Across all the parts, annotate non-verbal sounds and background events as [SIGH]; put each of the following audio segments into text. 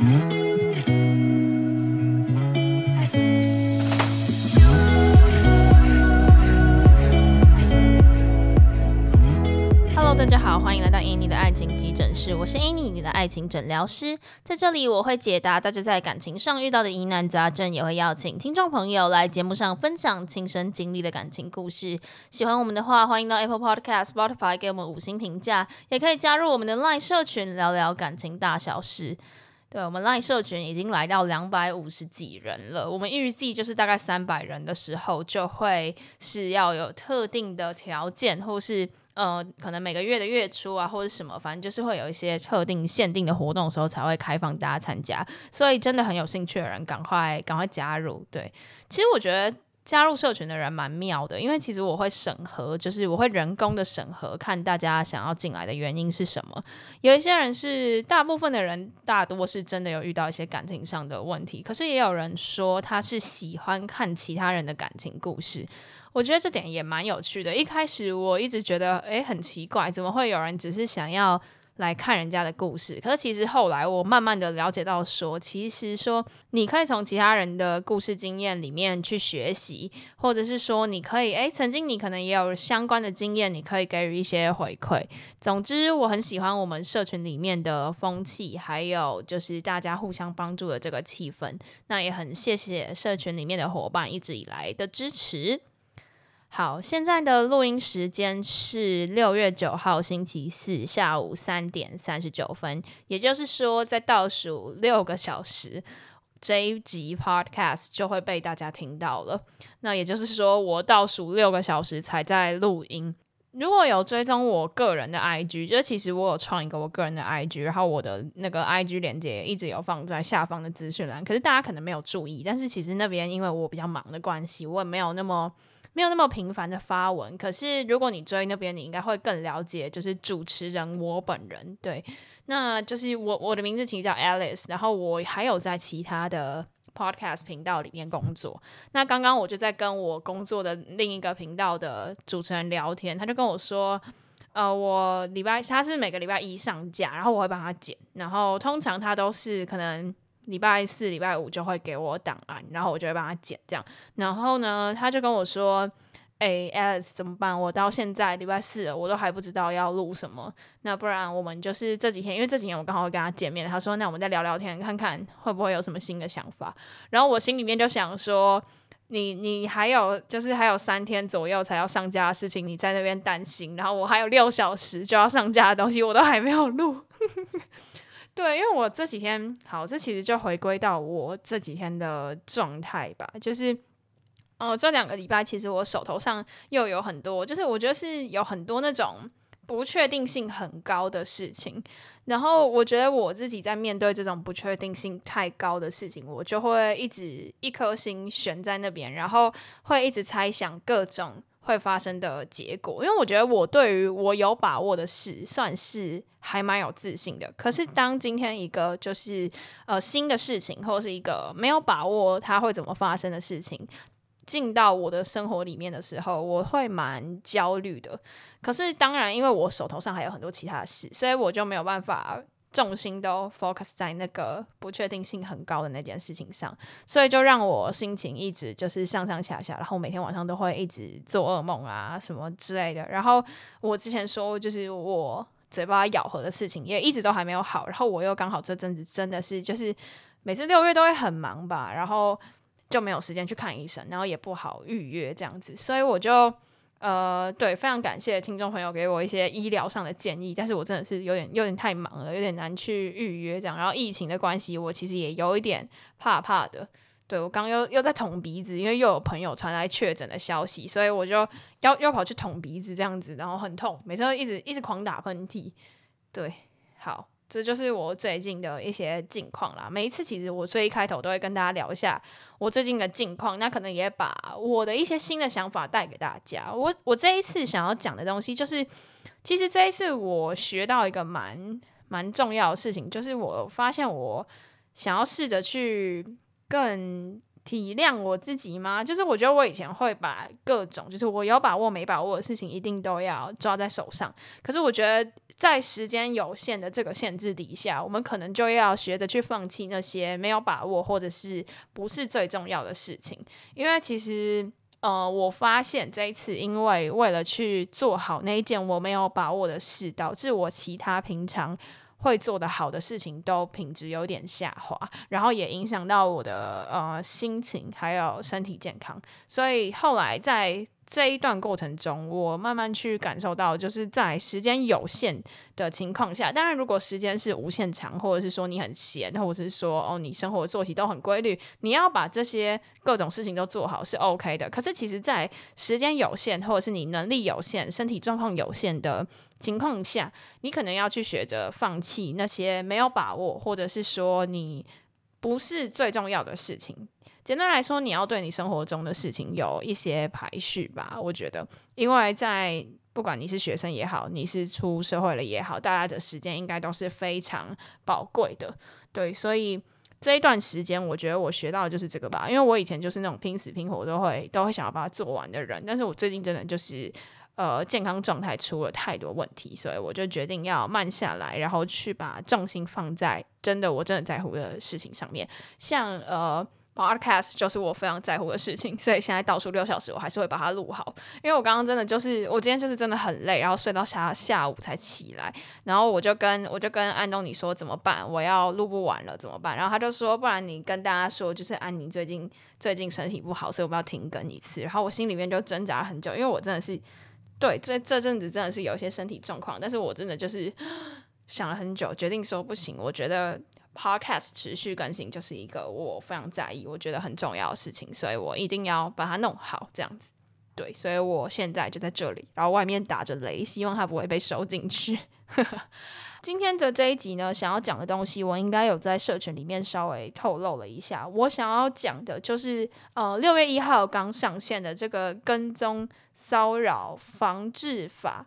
Hello，大家好，欢迎来到 Annie 的爱情急诊室，我是 Annie，你的爱情诊疗师。在这里，我会解答大家在感情上遇到的疑难杂症，也会邀请听众朋友来节目上分享亲身经历的感情故事。喜欢我们的话，欢迎到 Apple Podcast、Spotify 给我们五星评价，也可以加入我们的 Line 社群，聊聊感情大小事。对，我们 Line 社群已经来到两百五十几人了，我们预计就是大概三百人的时候，就会是要有特定的条件，或是。呃，可能每个月的月初啊，或者什么，反正就是会有一些特定限定的活动的时候，才会开放大家参加。所以真的很有兴趣的人，赶快赶快加入。对，其实我觉得加入社群的人蛮妙的，因为其实我会审核，就是我会人工的审核，看大家想要进来的原因是什么。有一些人是，大部分的人大多是真的有遇到一些感情上的问题，可是也有人说他是喜欢看其他人的感情故事。我觉得这点也蛮有趣的。一开始我一直觉得，诶，很奇怪，怎么会有人只是想要来看人家的故事？可是其实后来我慢慢的了解到说，说其实说你可以从其他人的故事经验里面去学习，或者是说你可以，诶，曾经你可能也有相关的经验，你可以给予一些回馈。总之，我很喜欢我们社群里面的风气，还有就是大家互相帮助的这个气氛。那也很谢谢社群里面的伙伴一直以来的支持。好，现在的录音时间是六月九号星期四下午三点三十九分，也就是说，在倒数六个小时，这一集 Podcast 就会被大家听到了。那也就是说，我倒数六个小时才在录音。如果有追踪我个人的 IG，就其实我有创一个我个人的 IG，然后我的那个 IG 连接一直有放在下方的资讯栏，可是大家可能没有注意。但是其实那边因为我比较忙的关系，我也没有那么。没有那么频繁的发文，可是如果你追那边，你应该会更了解，就是主持人我本人。对，那就是我我的名字其实叫 Alice，然后我还有在其他的 podcast 频道里面工作。那刚刚我就在跟我工作的另一个频道的主持人聊天，他就跟我说，呃，我礼拜他是每个礼拜一上架，然后我会帮他剪，然后通常他都是可能。礼拜四、礼拜五就会给我档案，然后我就会帮他剪这样。然后呢，他就跟我说：“诶，Alice 怎么办？我到现在礼拜四了，我都还不知道要录什么。那不然我们就是这几天，因为这几天我刚好会跟他见面。他说：那我们再聊聊天，看看会不会有什么新的想法。然后我心里面就想说：你你还有就是还有三天左右才要上架的事情，你在那边担心。然后我还有六小时就要上架的东西，我都还没有录。” [LAUGHS] 对，因为我这几天好，这其实就回归到我这几天的状态吧，就是，哦，这两个礼拜其实我手头上又有很多，就是我觉得是有很多那种不确定性很高的事情，然后我觉得我自己在面对这种不确定性太高的事情，我就会一直一颗心悬在那边，然后会一直猜想各种。会发生的结果，因为我觉得我对于我有把握的事，算是还蛮有自信的。可是当今天一个就是呃新的事情，或是一个没有把握它会怎么发生的事情进到我的生活里面的时候，我会蛮焦虑的。可是当然，因为我手头上还有很多其他的事，所以我就没有办法。重心都 focus 在那个不确定性很高的那件事情上，所以就让我心情一直就是上上下下，然后每天晚上都会一直做噩梦啊什么之类的。然后我之前说就是我嘴巴咬合的事情也一直都还没有好，然后我又刚好这阵子真的是就是每次六月都会很忙吧，然后就没有时间去看医生，然后也不好预约这样子，所以我就。呃，对，非常感谢听众朋友给我一些医疗上的建议，但是我真的是有点有点太忙了，有点难去预约这样。然后疫情的关系，我其实也有一点怕怕的。对，我刚又又在捅鼻子，因为又有朋友传来确诊的消息，所以我就要又跑去捅鼻子这样子，然后很痛，每次都一直一直狂打喷嚏。对，好。这就是我最近的一些近况啦。每一次其实我最一开头都会跟大家聊一下我最近的近况，那可能也把我的一些新的想法带给大家。我我这一次想要讲的东西，就是其实这一次我学到一个蛮蛮重要的事情，就是我发现我想要试着去更体谅我自己吗？就是我觉得我以前会把各种就是我有把握没把握的事情一定都要抓在手上。可是我觉得在时间有限的这个限制底下，我们可能就要学着去放弃那些没有把握或者是不是最重要的事情。因为其实呃，我发现这一次因为为了去做好那一件我没有把握的事，导致我其他平常。会做得好的事情都品质有点下滑，然后也影响到我的呃心情还有身体健康，所以后来在这一段过程中，我慢慢去感受到，就是在时间有限的情况下，当然如果时间是无限长，或者是说你很闲，或者是说哦你生活作息都很规律，你要把这些各种事情都做好是 OK 的。可是其实，在时间有限，或者是你能力有限、身体状况有限的情况下，你可能要去学着放弃那些没有把握，或者是说你不是最重要的事情。简单来说，你要对你生活中的事情有一些排序吧。我觉得，因为在不管你是学生也好，你是出社会了也好，大家的时间应该都是非常宝贵的。对，所以这一段时间，我觉得我学到的就是这个吧。因为我以前就是那种拼死拼活都会都会想要把它做完的人，但是我最近真的就是呃健康状态出了太多问题，所以我就决定要慢下来，然后去把重心放在真的我真的在乎的事情上面，像呃。Podcast 就是我非常在乎的事情，所以现在倒数六小时，我还是会把它录好。因为我刚刚真的就是，我今天就是真的很累，然后睡到下下午才起来，然后我就跟我就跟安东尼说怎么办？我要录不完了怎么办？然后他就说，不然你跟大家说，就是安妮最近最近身体不好，所以我们要停更一次。然后我心里面就挣扎了很久，因为我真的是对这这阵子真的是有一些身体状况，但是我真的就是 [GASPS] 想了很久，决定说不行，我觉得。Podcast 持续更新就是一个我非常在意，我觉得很重要的事情，所以我一定要把它弄好，这样子。对，所以我现在就在这里，然后外面打着雷，希望它不会被收进去。[LAUGHS] 今天的这一集呢，想要讲的东西，我应该有在社群里面稍微透露了一下。我想要讲的就是，呃，六月一号刚上线的这个跟踪骚扰防治法，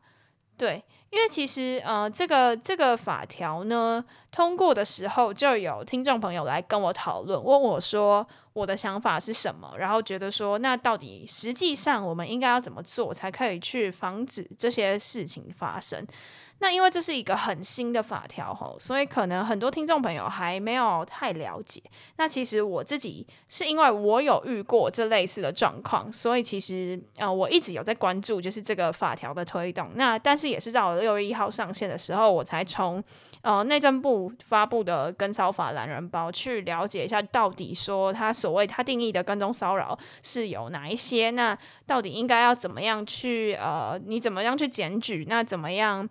对。因为其实，呃，这个这个法条呢，通过的时候就有听众朋友来跟我讨论，问我说我的想法是什么，然后觉得说，那到底实际上我们应该要怎么做，才可以去防止这些事情发生？那因为这是一个很新的法条吼，所以可能很多听众朋友还没有太了解。那其实我自己是因为我有遇过这类似的状况，所以其实呃我一直有在关注，就是这个法条的推动。那但是也是到了六月一号上线的时候，我才从呃内政部发布的跟骚法懒人包去了解一下，到底说他所谓他定义的跟踪骚扰是有哪一些？那到底应该要怎么样去呃，你怎么样去检举？那怎么样？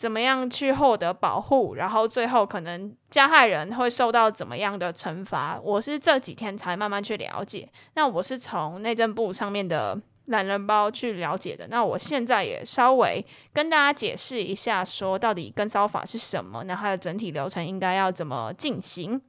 怎么样去获得保护？然后最后可能加害人会受到怎么样的惩罚？我是这几天才慢慢去了解。那我是从内政部上面的懒人包去了解的。那我现在也稍微跟大家解释一下，说到底跟骚法是什么？那它的整体流程应该要怎么进行？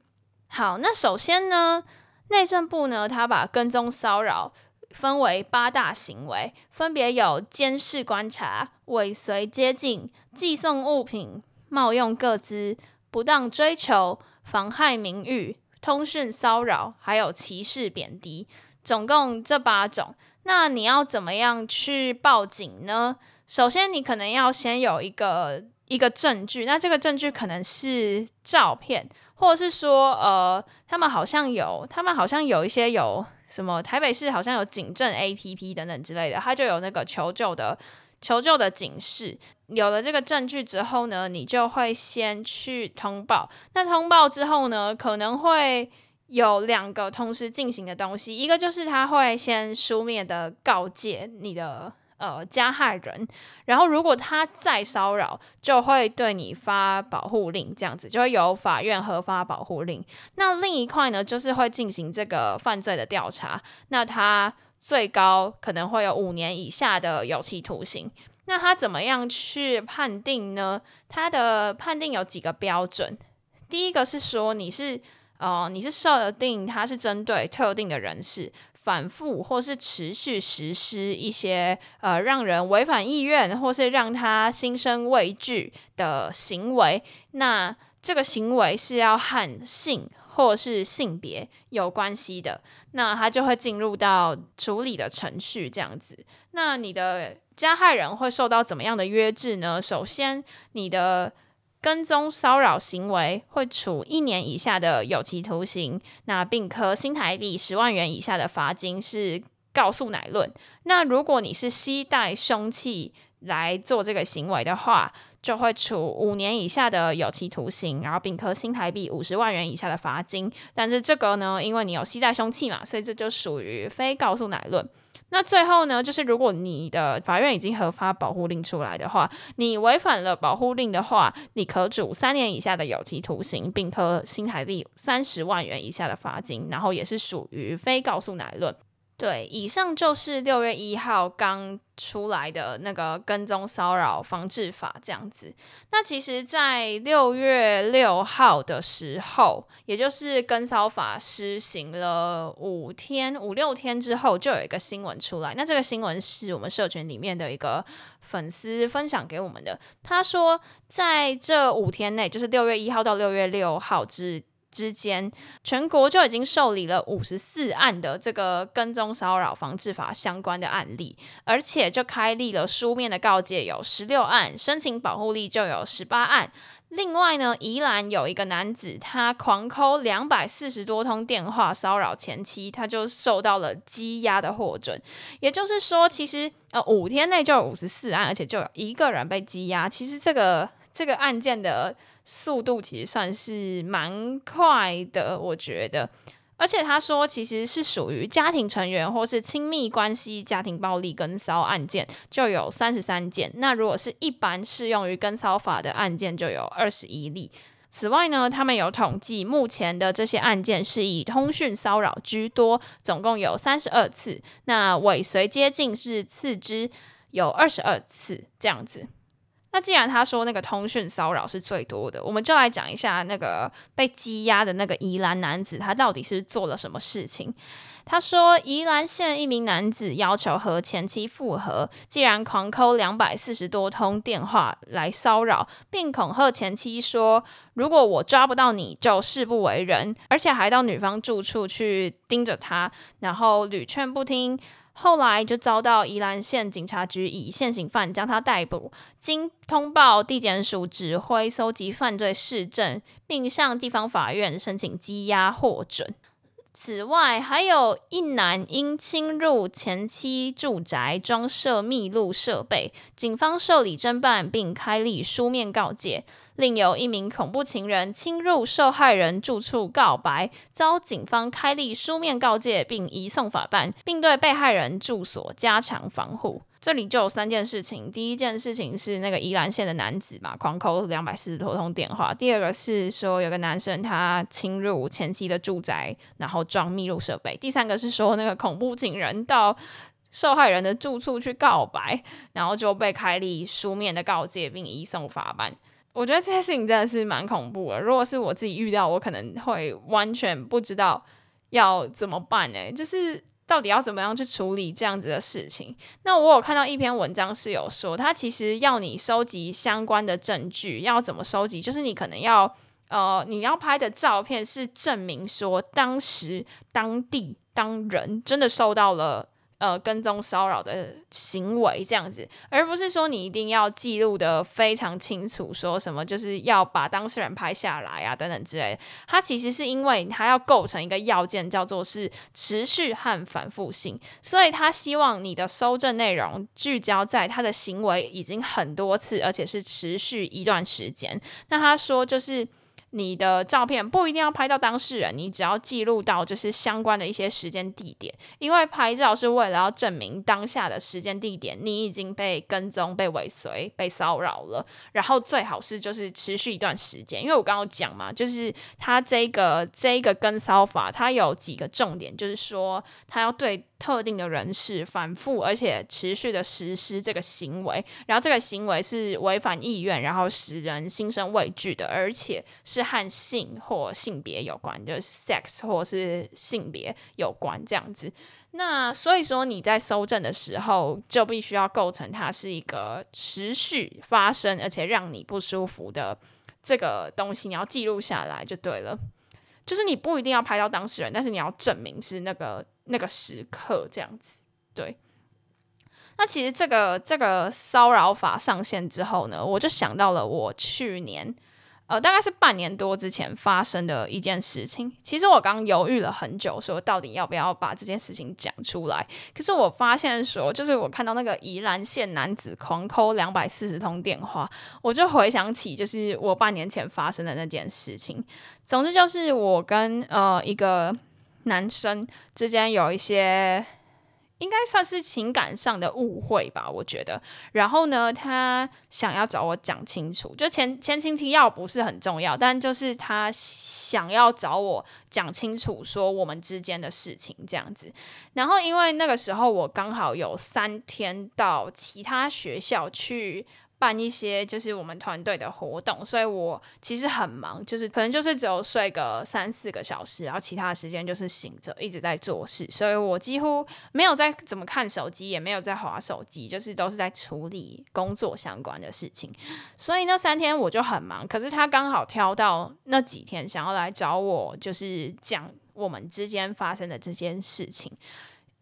好，那首先呢，内政部呢，他把跟踪骚扰。分为八大行为，分别有监视、观察、尾随、接近、寄送物品、冒用个资、不当追求、妨害名誉、通讯骚扰，还有歧视、贬低，总共这八种。那你要怎么样去报警呢？首先，你可能要先有一个一个证据，那这个证据可能是照片，或者是说，呃，他们好像有，他们好像有一些有。什么？台北市好像有警政 APP 等等之类的，它就有那个求救的求救的警示。有了这个证据之后呢，你就会先去通报。那通报之后呢，可能会有两个同时进行的东西，一个就是他会先书面的告诫你的。呃，加害人，然后如果他再骚扰，就会对你发保护令，这样子就会由法院核发保护令。那另一块呢，就是会进行这个犯罪的调查，那他最高可能会有五年以下的有期徒刑。那他怎么样去判定呢？他的判定有几个标准，第一个是说你是呃，你是设定他是针对特定的人士。反复或是持续实施一些呃让人违反意愿或是让他心生畏惧的行为，那这个行为是要和性或是性别有关系的，那他就会进入到处理的程序这样子。那你的加害人会受到怎么样的约制呢？首先，你的跟踪骚扰行为会处一年以下的有期徒刑，那并科新台币十万元以下的罚金，是告诉乃论。那如果你是携带凶器来做这个行为的话，就会处五年以下的有期徒刑，然后并科新台币五十万元以下的罚金。但是这个呢，因为你有携带凶器嘛，所以这就属于非告诉乃论。那最后呢，就是如果你的法院已经核发保护令出来的话，你违反了保护令的话，你可处三年以下的有期徒刑，并科新台币三十万元以下的罚金，然后也是属于非告诉乃论。对，以上就是六月一号刚出来的那个跟踪骚扰防治法这样子。那其实，在六月六号的时候，也就是跟骚法施行了五天、五六天之后，就有一个新闻出来。那这个新闻是我们社群里面的一个粉丝分享给我们的。他说，在这五天内，就是六月一号到六月六号之之间，全国就已经受理了五十四案的这个跟踪骚扰防治法相关的案例，而且就开立了书面的告诫有十六案，申请保护令就有十八案。另外呢，宜兰有一个男子，他狂扣两百四十多通电话骚扰前妻，他就受到了羁押的获准。也就是说，其实呃五天内就有五十四案，而且就有一个人被羁押。其实这个这个案件的。速度其实算是蛮快的，我觉得。而且他说，其实是属于家庭成员或是亲密关系家庭暴力跟骚案件，就有三十三件。那如果是一般适用于跟骚法的案件，就有二十一例。此外呢，他们有统计，目前的这些案件是以通讯骚扰居多，总共有三十二次。那尾随接近是次之，有二十二次这样子。那既然他说那个通讯骚扰是最多的，我们就来讲一下那个被羁押的那个宜兰男子，他到底是做了什么事情？他说，宜兰县一名男子要求和前妻复合，竟然狂扣两百四十多通电话来骚扰，并恐吓前妻说，如果我抓不到你就誓不为人，而且还到女方住处去盯着他，然后屡劝不听。后来就遭到宜兰县警察局以现行犯将他逮捕，经通报地检署指挥搜集犯罪事证，并向地方法院申请羁押获准。此外，还有一男因侵入前妻住宅装设密录设备，警方受理侦办并开立书面告诫；另有一名恐怖情人侵入受害人住处告白，遭警方开立书面告诫并移送法办，并对被害人住所加强防护。这里就有三件事情，第一件事情是那个宜兰县的男子嘛，狂扣两百四十多通电话；第二个是说有个男生他侵入前妻的住宅，然后装密录设备；第三个是说那个恐怖情人到受害人的住处去告白，然后就被开立书面的告诫并移送法办。我觉得这些事情真的是蛮恐怖的，如果是我自己遇到，我可能会完全不知道要怎么办呢？就是。到底要怎么样去处理这样子的事情？那我有看到一篇文章是有说，他其实要你收集相关的证据，要怎么收集？就是你可能要，呃，你要拍的照片是证明说当时当地当人真的受到了。呃，跟踪骚扰的行为这样子，而不是说你一定要记录得非常清楚，说什么就是要把当事人拍下来啊，等等之类的。它其实是因为它要构成一个要件，叫做是持续和反复性，所以他希望你的搜证内容聚焦在他的行为已经很多次，而且是持续一段时间。那他说就是。你的照片不一定要拍到当事人，你只要记录到就是相关的一些时间地点，因为拍照是为了要证明当下的时间地点你已经被跟踪、被尾随、被骚扰了，然后最好是就是持续一段时间，因为我刚刚讲嘛，就是他这个这个跟骚法，它有几个重点，就是说他要对。特定的人士反复而且持续的实施这个行为，然后这个行为是违反意愿，然后使人心生畏惧的，而且是和性或性别有关，就是 sex 或是性别有关这样子。那所以说你在搜证的时候，就必须要构成它是一个持续发生而且让你不舒服的这个东西，你要记录下来就对了。就是你不一定要拍到当事人，但是你要证明是那个那个时刻这样子。对。那其实这个这个骚扰法上线之后呢，我就想到了我去年。呃，大概是半年多之前发生的一件事情。其实我刚犹豫了很久，说到底要不要把这件事情讲出来。可是我发现说，就是我看到那个宜兰县男子狂扣两百四十通电话，我就回想起就是我半年前发生的那件事情。总之就是我跟呃一个男生之间有一些。应该算是情感上的误会吧，我觉得。然后呢，他想要找我讲清楚，就前前情提要不是很重要，但就是他想要找我讲清楚，说我们之间的事情这样子。然后因为那个时候我刚好有三天到其他学校去。办一些就是我们团队的活动，所以我其实很忙，就是可能就是只有睡个三四个小时，然后其他的时间就是醒着一直在做事，所以我几乎没有在怎么看手机，也没有在划手机，就是都是在处理工作相关的事情。所以那三天我就很忙，可是他刚好挑到那几天想要来找我，就是讲我们之间发生的这件事情。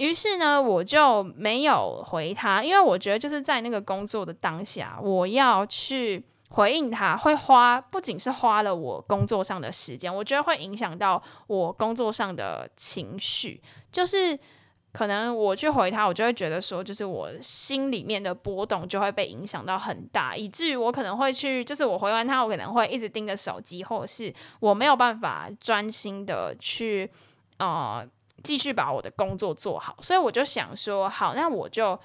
于是呢，我就没有回他，因为我觉得就是在那个工作的当下，我要去回应他，会花不仅是花了我工作上的时间，我觉得会影响到我工作上的情绪。就是可能我去回他，我就会觉得说，就是我心里面的波动就会被影响到很大，以至于我可能会去，就是我回完他，我可能会一直盯着手机，或者是我没有办法专心的去，呃。继续把我的工作做好，所以我就想说，好，那我就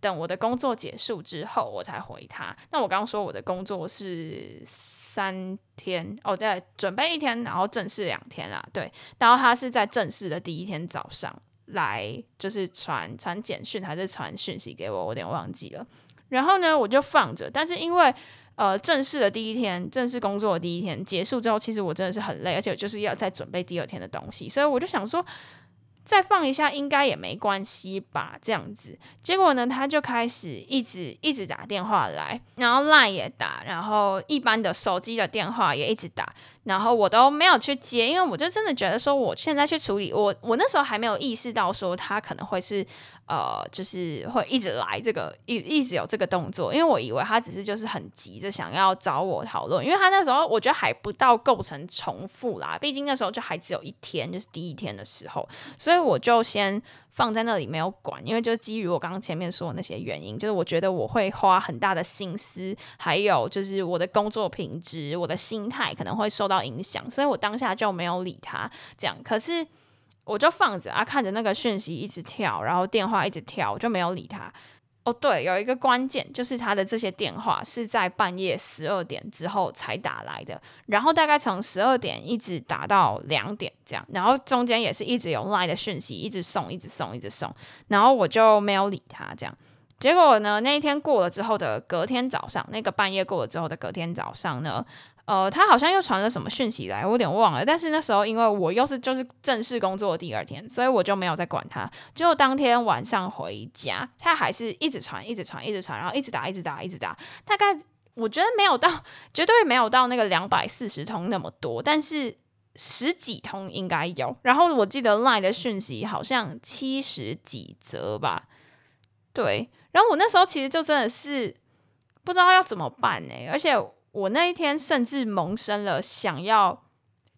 等我的工作结束之后，我才回他。那我刚刚说我的工作是三天，哦，对，准备一天，然后正式两天啦，对。然后他是在正式的第一天早上来，就是传传简讯还是传讯息给我，我有点忘记了。然后呢，我就放着，但是因为呃，正式的第一天，正式工作的第一天结束之后，其实我真的是很累，而且就是要再准备第二天的东西，所以我就想说。再放一下应该也没关系吧，这样子。结果呢，他就开始一直一直打电话来，然后 LINE 也打，然后一般的手机的电话也一直打。然后我都没有去接，因为我就真的觉得说，我现在去处理，我我那时候还没有意识到说他可能会是呃，就是会一直来这个一一直有这个动作，因为我以为他只是就是很急着想要找我讨论，因为他那时候我觉得还不到构成重复啦，毕竟那时候就还只有一天，就是第一天的时候，所以我就先。放在那里没有管，因为就基于我刚刚前面说的那些原因，就是我觉得我会花很大的心思，还有就是我的工作品质、我的心态可能会受到影响，所以我当下就没有理他。这样，可是我就放着啊，看着那个讯息一直跳，然后电话一直跳，我就没有理他。哦，对，有一个关键就是他的这些电话是在半夜十二点之后才打来的，然后大概从十二点一直打到两点这样，然后中间也是一直有 LINE 的讯息，一直送，一直送，一直送，然后我就没有理他这样。结果呢，那一天过了之后的隔天早上，那个半夜过了之后的隔天早上呢。呃，他好像又传了什么讯息来，我有点忘了。但是那时候因为我又是就是正式工作的第二天，所以我就没有再管他。结果当天晚上回家，他还是一直传，一直传，一直传，然后一直打，一直打，一直打。大概我觉得没有到，绝对没有到那个两百四十通那么多，但是十几通应该有。然后我记得 LINE 的讯息好像七十几则吧。对，然后我那时候其实就真的是不知道要怎么办呢，而且。我那一天甚至萌生了想要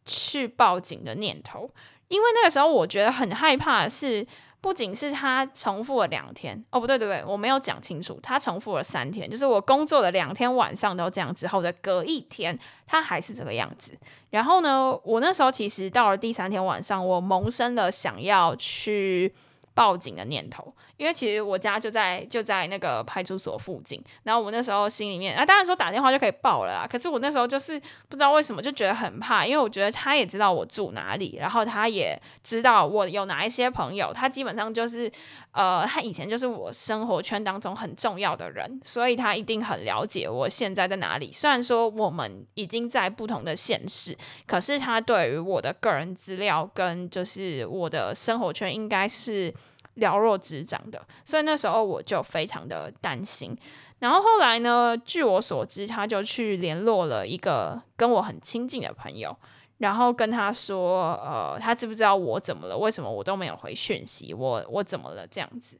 去报警的念头，因为那个时候我觉得很害怕是，不仅是他重复了两天，哦，不对，对，对，我没有讲清楚，他重复了三天，就是我工作了两天晚上都这样之后的隔一天，他还是这个样子。然后呢，我那时候其实到了第三天晚上，我萌生了想要去。报警的念头，因为其实我家就在就在那个派出所附近，然后我那时候心里面啊，当然说打电话就可以报了啦。可是我那时候就是不知道为什么就觉得很怕，因为我觉得他也知道我住哪里，然后他也知道我有哪一些朋友，他基本上就是呃，他以前就是我生活圈当中很重要的人，所以他一定很了解我现在在哪里。虽然说我们已经在不同的县市，可是他对于我的个人资料跟就是我的生活圈应该是。了若指掌的，所以那时候我就非常的担心。然后后来呢，据我所知，他就去联络了一个跟我很亲近的朋友，然后跟他说，呃，他知不知道我怎么了？为什么我都没有回讯息？我我怎么了？这样子。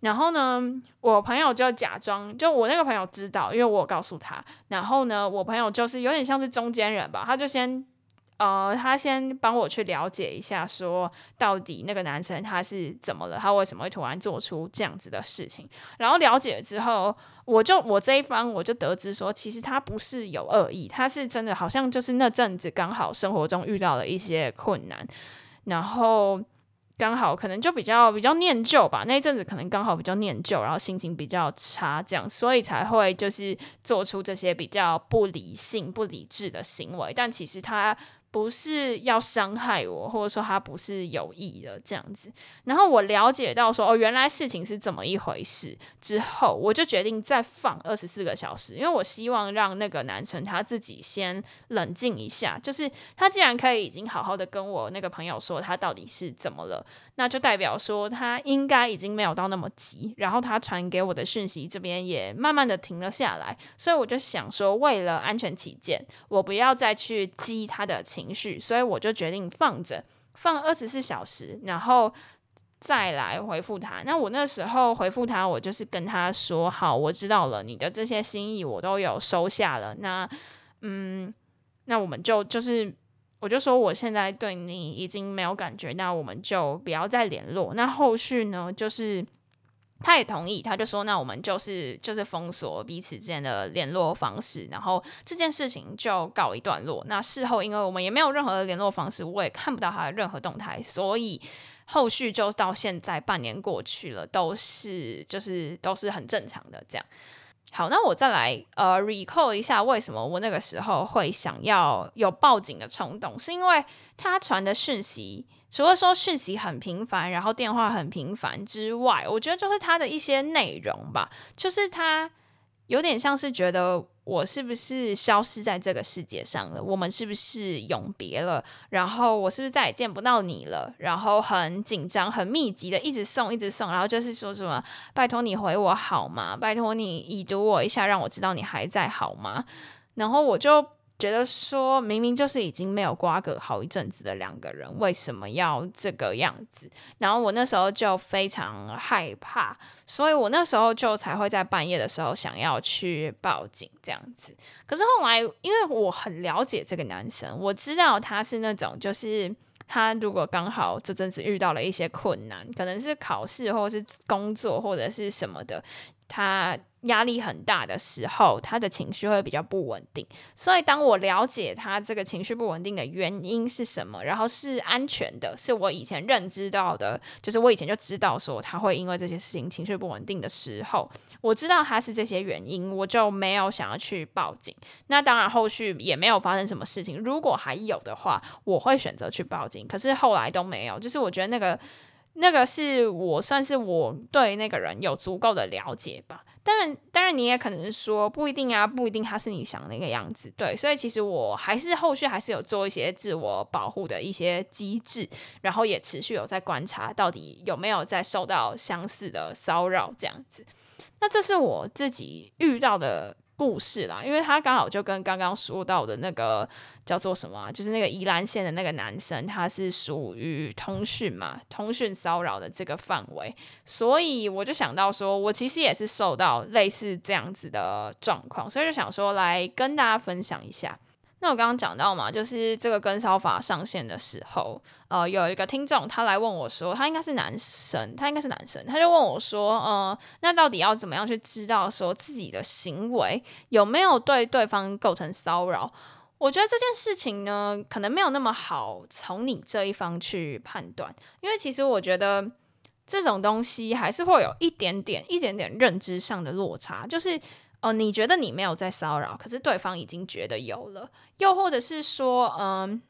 然后呢，我朋友就假装，就我那个朋友知道，因为我告诉他。然后呢，我朋友就是有点像是中间人吧，他就先，呃，他先帮我去了解一下，说到底那个男生他是怎么了，他为什么会突然做出这样子的事情。然后了解之后，我就我这一方我就得知说，其实他不是有恶意，他是真的好像就是那阵子刚好生活中遇到了一些困难，然后。刚好可能就比较比较念旧吧，那一阵子可能刚好比较念旧，然后心情比较差，这样，所以才会就是做出这些比较不理性、不理智的行为。但其实他。不是要伤害我，或者说他不是有意的这样子。然后我了解到说，哦，原来事情是怎么一回事之后，我就决定再放二十四个小时，因为我希望让那个男生他自己先冷静一下。就是他既然可以已经好好的跟我那个朋友说他到底是怎么了，那就代表说他应该已经没有到那么急。然后他传给我的讯息这边也慢慢的停了下来，所以我就想说，为了安全起见，我不要再去激他的情。情绪，所以我就决定放着，放二十四小时，然后再来回复他。那我那时候回复他，我就是跟他说：“好，我知道了，你的这些心意我都有收下了。那，嗯，那我们就就是，我就说我现在对你已经没有感觉，那我们就不要再联络。那后续呢，就是。”他也同意，他就说：“那我们就是就是封锁彼此之间的联络方式，然后这件事情就告一段落。那事后，因为我们也没有任何的联络方式，我也看不到他的任何动态，所以后续就到现在半年过去了，都是就是都是很正常的这样。好，那我再来呃 recall 一下，为什么我那个时候会想要有报警的冲动，是因为他传的讯息。”除了说讯息很频繁，然后电话很频繁之外，我觉得就是他的一些内容吧，就是他有点像是觉得我是不是消失在这个世界上了，我们是不是永别了，然后我是不是再也见不到你了，然后很紧张、很密集的一直送、一直送，然后就是说什么“拜托你回我好吗？拜托你已读我一下，让我知道你还在好吗？”然后我就。觉得说明明就是已经没有瓜葛好一阵子的两个人，为什么要这个样子？然后我那时候就非常害怕，所以我那时候就才会在半夜的时候想要去报警这样子。可是后来，因为我很了解这个男生，我知道他是那种就是他如果刚好这阵子遇到了一些困难，可能是考试或者是工作或者是什么的，他。压力很大的时候，他的情绪会比较不稳定。所以，当我了解他这个情绪不稳定的原因是什么，然后是安全的，是我以前认知到的，就是我以前就知道说他会因为这些事情情绪不稳定的时候，我知道他是这些原因，我就没有想要去报警。那当然，后续也没有发生什么事情。如果还有的话，我会选择去报警。可是后来都没有，就是我觉得那个。那个是我算是我对那个人有足够的了解吧。当然，当然你也可能说不一定啊，不一定他是你想那个样子。对，所以其实我还是后续还是有做一些自我保护的一些机制，然后也持续有在观察到底有没有在受到相似的骚扰这样子。那这是我自己遇到的。故事啦，因为他刚好就跟刚刚说到的那个叫做什么啊，就是那个宜兰县的那个男生，他是属于通讯嘛，通讯骚扰的这个范围，所以我就想到说，我其实也是受到类似这样子的状况，所以就想说来跟大家分享一下。那我刚刚讲到嘛，就是这个跟骚法上线的时候，呃，有一个听众他来问我说，他应该是男生，他应该是男生，他就问我说，呃，那到底要怎么样去知道说自己的行为有没有对对方构成骚扰？我觉得这件事情呢，可能没有那么好从你这一方去判断，因为其实我觉得这种东西还是会有一点点、一点点认知上的落差，就是。哦，你觉得你没有在骚扰，可是对方已经觉得有了，又或者是说，嗯，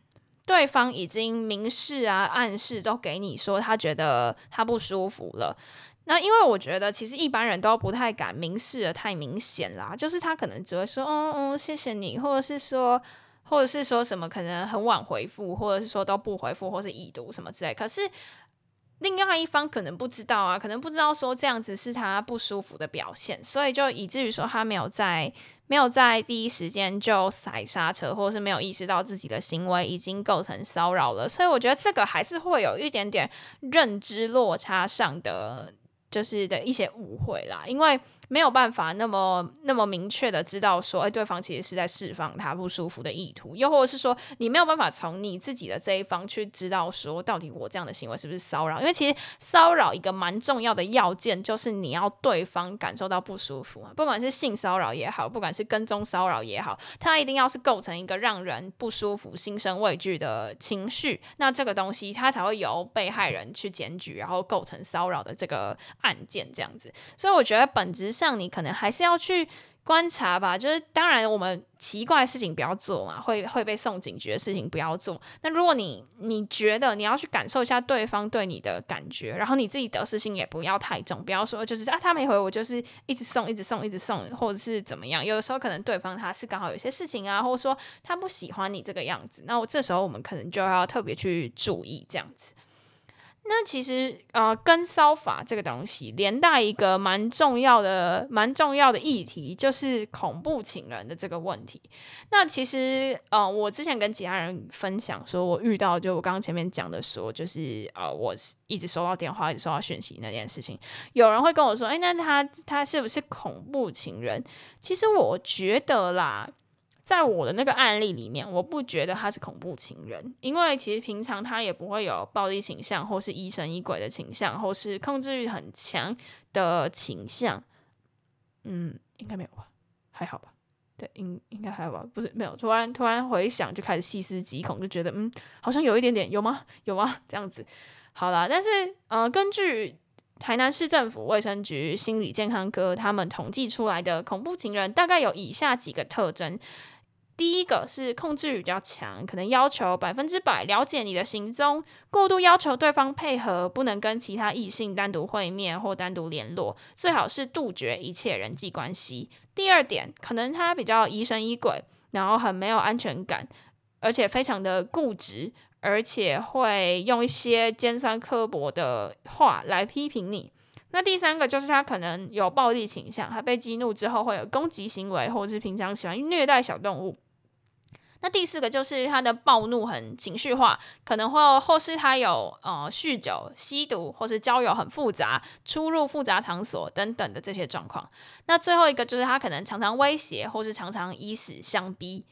对方已经明示啊、暗示都给你说他觉得他不舒服了。那因为我觉得其实一般人都不太敢明示的太明显啦，就是他可能只会说，嗯嗯，谢谢你，或者是说，或者是说什么可能很晚回复，或者是说都不回复，或是已读什么之类。可是。另外一方可能不知道啊，可能不知道说这样子是他不舒服的表现，所以就以至于说他没有在没有在第一时间就踩刹车，或者是没有意识到自己的行为已经构成骚扰了，所以我觉得这个还是会有一点点认知落差上的。就是的一些误会啦，因为没有办法那么那么明确的知道说，哎，对方其实是在释放他不舒服的意图，又或者是说，你没有办法从你自己的这一方去知道说，到底我这样的行为是不是骚扰？因为其实骚扰一个蛮重要的要件，就是你要对方感受到不舒服，不管是性骚扰也好，不管是跟踪骚扰也好，它一定要是构成一个让人不舒服、心生畏惧的情绪，那这个东西它才会由被害人去检举，然后构成骚扰的这个。案件这样子，所以我觉得本质上你可能还是要去观察吧。就是当然，我们奇怪的事情不要做嘛，会会被送警局的事情不要做。那如果你你觉得你要去感受一下对方对你的感觉，然后你自己得失心也不要太重，不要说就是啊他没回我就是一直送一直送一直送，或者是怎么样。有的时候可能对方他是刚好有些事情啊，或者说他不喜欢你这个样子，那我这时候我们可能就要特别去注意这样子。那其实，呃，跟骚法这个东西连带一个蛮重要的、蛮重要的议题，就是恐怖情人的这个问题。那其实，呃，我之前跟其他人分享说，我遇到就我刚刚前面讲的说，就是呃，我一直收到电话，一直收到讯息那件事情，有人会跟我说，哎，那他他是不是恐怖情人？其实我觉得啦。在我的那个案例里面，我不觉得他是恐怖情人，因为其实平常他也不会有暴力倾向，或是疑神疑鬼的倾向，或是控制欲很强的倾向。嗯，应该没有吧？还好吧？对，应应该还好吧？不是没有，突然突然回想，就开始细思极恐，就觉得嗯，好像有一点点，有吗？有吗？[LAUGHS] 这样子，好啦，但是呃，根据台南市政府卫生局心理健康科他们统计出来的恐怖情人，大概有以下几个特征。第一个是控制欲比较强，可能要求百分之百了解你的行踪，过度要求对方配合，不能跟其他异性单独会面或单独联络，最好是杜绝一切人际关系。第二点，可能他比较疑神疑鬼，然后很没有安全感，而且非常的固执，而且会用一些尖酸刻薄的话来批评你。那第三个就是他可能有暴力倾向，他被激怒之后会有攻击行为，或者是平常喜欢虐待小动物。那第四个就是他的暴怒很情绪化，可能会或是他有呃酗酒、吸毒，或是交友很复杂、出入复杂场所等等的这些状况。那最后一个就是他可能常常威胁，或是常常以死相逼。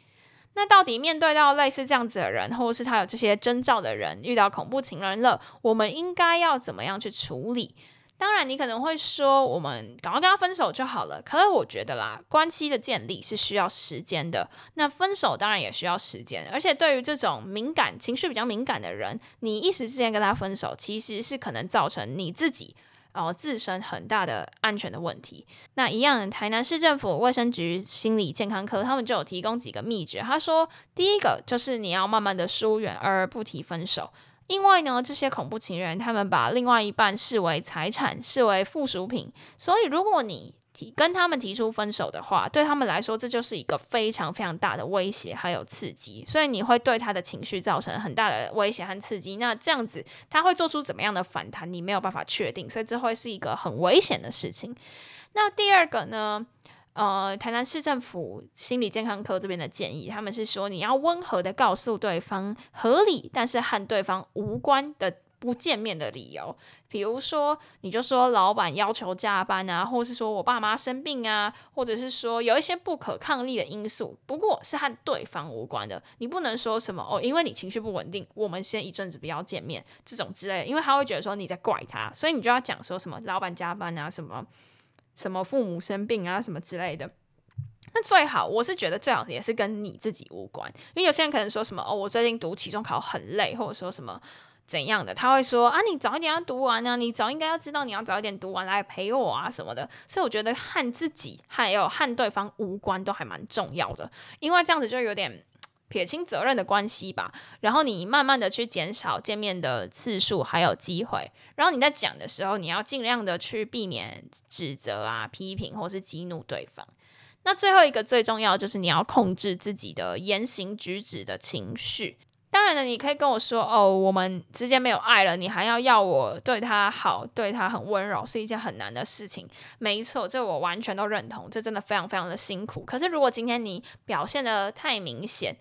那到底面对到类似这样子的人，或是他有这些征兆的人，遇到恐怖情人了，我们应该要怎么样去处理？当然，你可能会说，我们赶快跟他分手就好了。可是我觉得啦，关系的建立是需要时间的，那分手当然也需要时间。而且对于这种敏感、情绪比较敏感的人，你一时之间跟他分手，其实是可能造成你自己哦自身很大的安全的问题。那一样，台南市政府卫生局心理健康科他们就有提供几个秘诀。他说，第一个就是你要慢慢的疏远，而不提分手。因为呢，这些恐怖情人他们把另外一半视为财产，视为附属品，所以如果你提跟他们提出分手的话，对他们来说这就是一个非常非常大的威胁还有刺激，所以你会对他的情绪造成很大的威胁和刺激。那这样子他会做出怎么样的反弹，你没有办法确定，所以这会是一个很危险的事情。那第二个呢？呃，台南市政府心理健康科这边的建议，他们是说你要温和的告诉对方合理，但是和对方无关的不见面的理由，比如说你就说老板要求加班啊，或是说我爸妈生病啊，或者是说有一些不可抗力的因素，不过是和对方无关的，你不能说什么哦，因为你情绪不稳定，我们先一阵子不要见面这种之类的，因为他会觉得说你在怪他，所以你就要讲说什么老板加班啊什么。什么父母生病啊，什么之类的，那最好我是觉得最好也是跟你自己无关，因为有些人可能说什么哦，我最近读期中考很累，或者说什么怎样的，他会说啊，你早一点要读完啊，你早应该要知道你要早一点读完来陪我啊什么的，所以我觉得和自己还有和对方无关都还蛮重要的，因为这样子就有点。撇清责任的关系吧，然后你慢慢的去减少见面的次数，还有机会。然后你在讲的时候，你要尽量的去避免指责啊、批评或是激怒对方。那最后一个最重要就是你要控制自己的言行举止的情绪。当然了，你可以跟我说哦，我们之间没有爱了，你还要要我对他好，对他很温柔，是一件很难的事情。没错，这我完全都认同，这真的非常非常的辛苦。可是如果今天你表现的太明显，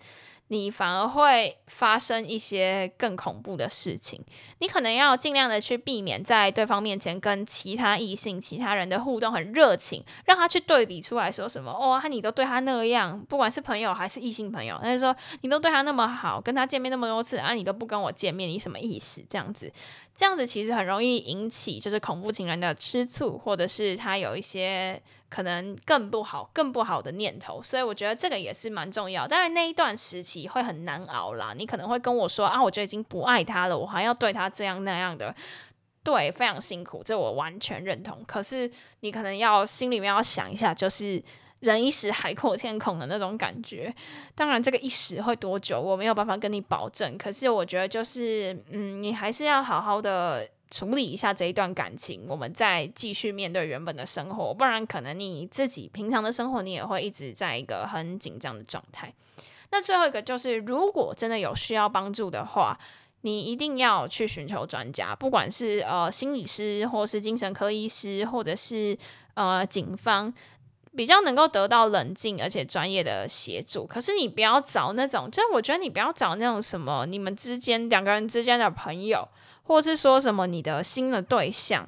你反而会发生一些更恐怖的事情。你可能要尽量的去避免在对方面前跟其他异性、其他人的互动很热情，让他去对比出来说什么哦，你都对他那样，不管是朋友还是异性朋友，他就说你都对他那么好，跟他见面那么多次啊，你都不跟我见面，你什么意思？这样子，这样子其实很容易引起就是恐怖情人的吃醋，或者是他有一些。可能更不好、更不好的念头，所以我觉得这个也是蛮重要。当然那一段时期会很难熬啦，你可能会跟我说啊，我就已经不爱他了，我还要对他这样那样的，对，非常辛苦，这我完全认同。可是你可能要心里面要想一下，就是人一时海阔天空的那种感觉。当然这个一时会多久，我没有办法跟你保证。可是我觉得就是，嗯，你还是要好好的。处理一下这一段感情，我们再继续面对原本的生活，不然可能你自己平常的生活你也会一直在一个很紧张的状态。那最后一个就是，如果真的有需要帮助的话，你一定要去寻求专家，不管是呃心理师，或是精神科医师，或者是呃警方，比较能够得到冷静而且专业的协助。可是你不要找那种，就是我觉得你不要找那种什么你们之间两个人之间的朋友。或是说什么你的新的对象，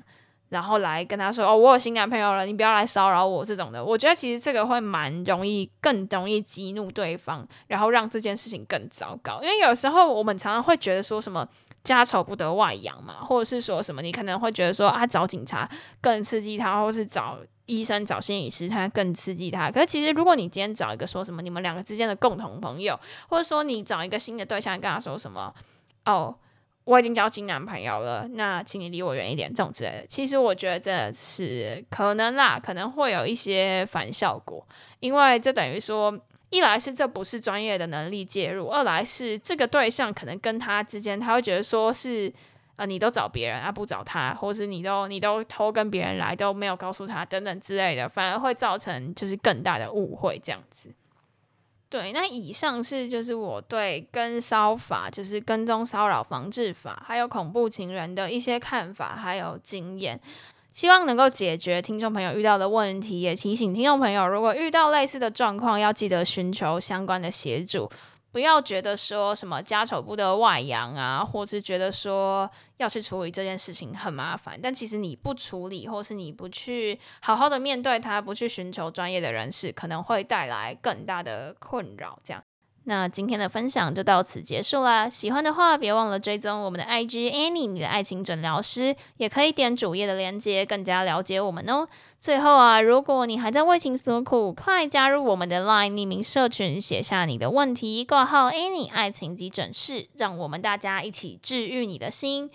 然后来跟他说哦，我有新男朋友了，你不要来骚扰我这种的。我觉得其实这个会蛮容易，更容易激怒对方，然后让这件事情更糟糕。因为有时候我们常常会觉得说什么家丑不得外扬嘛，或者是说什么你可能会觉得说啊，找警察更刺激他，或是找医生、找心理师他更刺激他。可是其实如果你今天找一个说什么你们两个之间的共同朋友，或者说你找一个新的对象跟他说什么哦。我已经交新男朋友了，那请你离我远一点，这种之类的。其实我觉得这是可能啦，可能会有一些反效果，因为这等于说，一来是这不是专业的能力介入，二来是这个对象可能跟他之间，他会觉得说是，呃，你都找别人啊，不找他，或是你都你都偷跟别人来，都没有告诉他等等之类的，反而会造成就是更大的误会这样子。对，那以上是就是我对跟骚法，就是跟踪骚扰防治法，还有恐怖情人的一些看法，还有经验，希望能够解决听众朋友遇到的问题，也提醒听众朋友，如果遇到类似的状况，要记得寻求相关的协助。不要觉得说什么家丑不得外扬啊，或是觉得说要去处理这件事情很麻烦，但其实你不处理，或是你不去好好的面对它，不去寻求专业的人士，可能会带来更大的困扰。这样，那今天的分享就到此结束啦。喜欢的话，别忘了追踪我们的 IG Annie，你的爱情诊疗师，也可以点主页的链接，更加了解我们哦。最后啊，如果你还在为情所苦，快加入我们的 LINE 匿名社群，写下你的问题，挂号 Annie 爱情急诊室，让我们大家一起治愈你的心。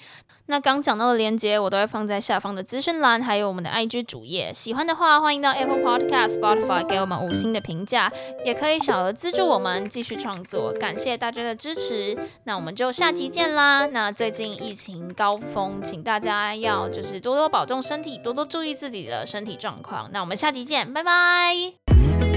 那刚讲到的链接，我都会放在下方的资讯栏，还有我们的 IG 主页。喜欢的话，欢迎到 Apple Podcast、Spotify 给我们五星的评价，也可以小额资助我们继续创作。感谢大家的支持，那我们就下期见啦。那最近疫情高峰，请大家要就是多多保重身体，多多注意自己的身体状况。那我们下期见，拜拜。